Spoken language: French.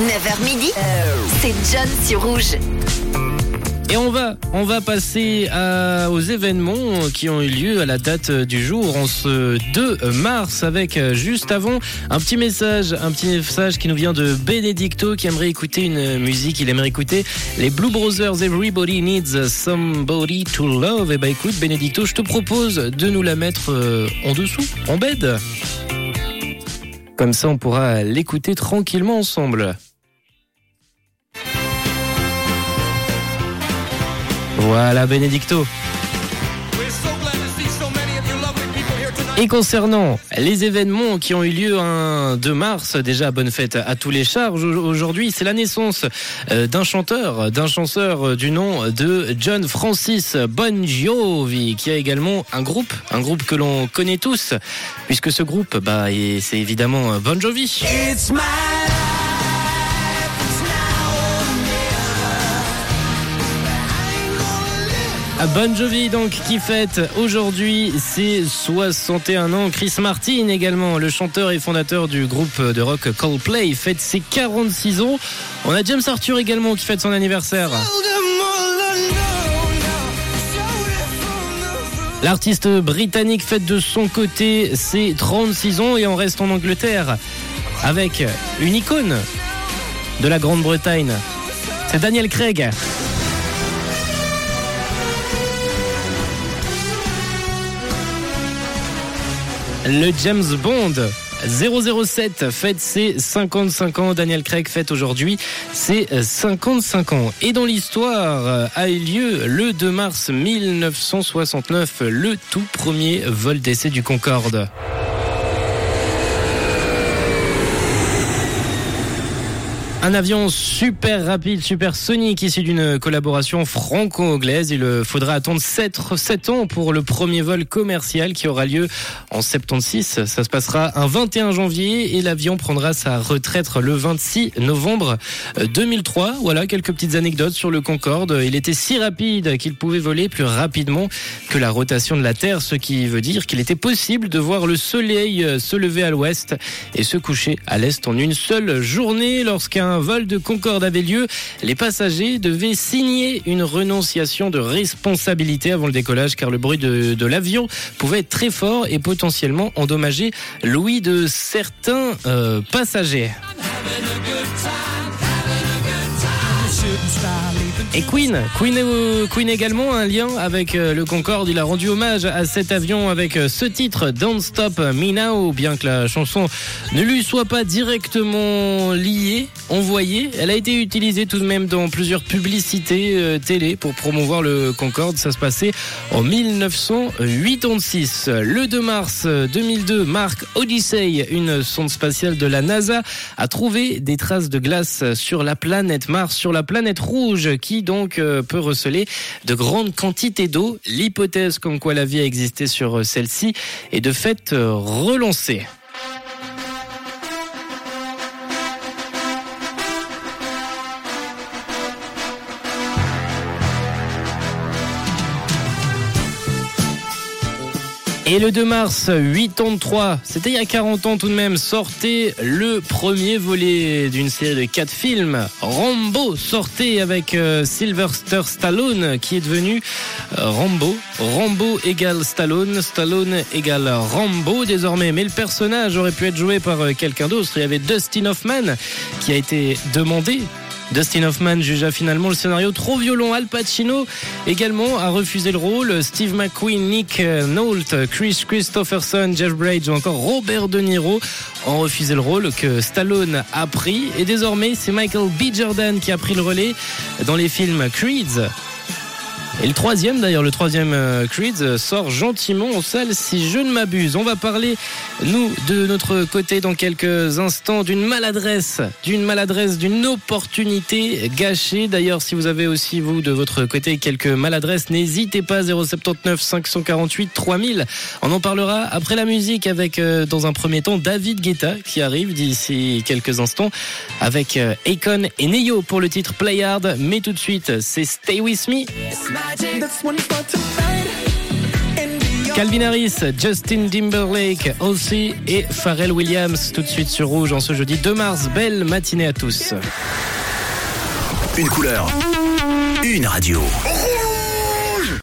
9h midi, c'est John sur Rouge. Et on va, on va passer à- aux événements qui ont eu lieu à la date du jour, en ce 2 mars, avec euh, juste avant un petit message, un petit message qui nous vient de Benedicto qui aimerait écouter une musique, il aimerait écouter les Blue Brothers Everybody Needs Somebody to Love. Et bah écoute Benedicto, je te propose de nous la mettre euh, en dessous, en bed. Comme ça on pourra l'écouter tranquillement ensemble. Voilà Benedicto. Et concernant les événements qui ont eu lieu un 2 mars, déjà bonne fête à tous les charges. Aujourd'hui, c'est la naissance euh, d'un chanteur, d'un chanteur du nom de John Francis Bon qui a également un groupe, un groupe que l'on connaît tous, puisque ce groupe, bah, c'est évidemment Bon Jovi. Bon Jovi donc qui fête aujourd'hui ses 61 ans. Chris Martin également, le chanteur et fondateur du groupe de rock Coldplay, fête ses 46 ans. On a James Arthur également qui fête son anniversaire. L'artiste britannique fête de son côté ses 36 ans et on reste en Angleterre avec une icône de la Grande-Bretagne. C'est Daniel Craig. Le James Bond 007 fête ses 55 ans. Daniel Craig fête aujourd'hui ses 55 ans. Et dans l'histoire a eu lieu le 2 mars 1969, le tout premier vol d'essai du Concorde. Un avion super rapide, super sonique, issu d'une collaboration franco-anglaise. Il faudra attendre 7, 7 ans pour le premier vol commercial qui aura lieu en 76. Ça se passera un 21 janvier et l'avion prendra sa retraite le 26 novembre 2003. Voilà quelques petites anecdotes sur le Concorde. Il était si rapide qu'il pouvait voler plus rapidement que la rotation de la Terre, ce qui veut dire qu'il était possible de voir le soleil se lever à l'ouest et se coucher à l'est en une seule journée lorsqu'un un vol de Concorde avait lieu, les passagers devaient signer une renonciation de responsabilité avant le décollage car le bruit de, l'avion pouvait être très fort et potentiellement endommager l'ouïe de certains euh, passagers. Et Queen, Queen, Queen également un lien avec euh, le Concorde. Il a rendu hommage à cet avion avec euh, ce titre Don't Stop Me Now, bien que la chanson ne lui soit pas directement liée, envoyée. Elle a été utilisée tout de même dans plusieurs publicités euh, télé pour promouvoir le Concorde. Ça se passait en 1986. Le 2 mars 2002, Mark Odyssey, une sonde spatiale de la NASA, a trouvé des traces de glace sur la planète Mars, sur la planète rouge, qui donc euh, peut receler de grandes quantités d'eau. L'hypothèse comme quoi la vie a existé sur euh, celle-ci est de fait euh, relancée. Et le 2 mars 83, c'était il y a 40 ans tout de même, sortait le premier volet d'une série de 4 films. Rambo sortait avec euh, Sylvester Stallone qui est devenu euh, Rambo. Rambo égale Stallone, Stallone égale Rambo désormais. Mais le personnage aurait pu être joué par euh, quelqu'un d'autre. Il y avait Dustin Hoffman qui a été demandé Dustin Hoffman jugea finalement le scénario trop violent. Al Pacino également a refusé le rôle. Steve McQueen, Nick Nolte, Chris Christopherson, Jeff Bridges ou encore Robert De Niro ont refusé le rôle que Stallone a pris. Et désormais, c'est Michael B. Jordan qui a pris le relais dans les films Creed. Et le troisième, d'ailleurs, le troisième euh, Creed sort gentiment en salle si je ne m'abuse. On va parler, nous, de notre côté dans quelques instants d'une maladresse, d'une maladresse, d'une opportunité gâchée. D'ailleurs, si vous avez aussi, vous, de votre côté, quelques maladresses, n'hésitez pas, 079 548 3000. On en parlera après la musique avec, euh, dans un premier temps, David Guetta qui arrive d'ici quelques instants avec euh, Akon et Neo pour le titre Play Hard. Mais tout de suite, c'est Stay With Me. Calvin Harris, Justin Timberlake aussi et Pharrell Williams tout de suite sur Rouge en ce jeudi 2 mars. Belle matinée à tous. Une couleur, une radio.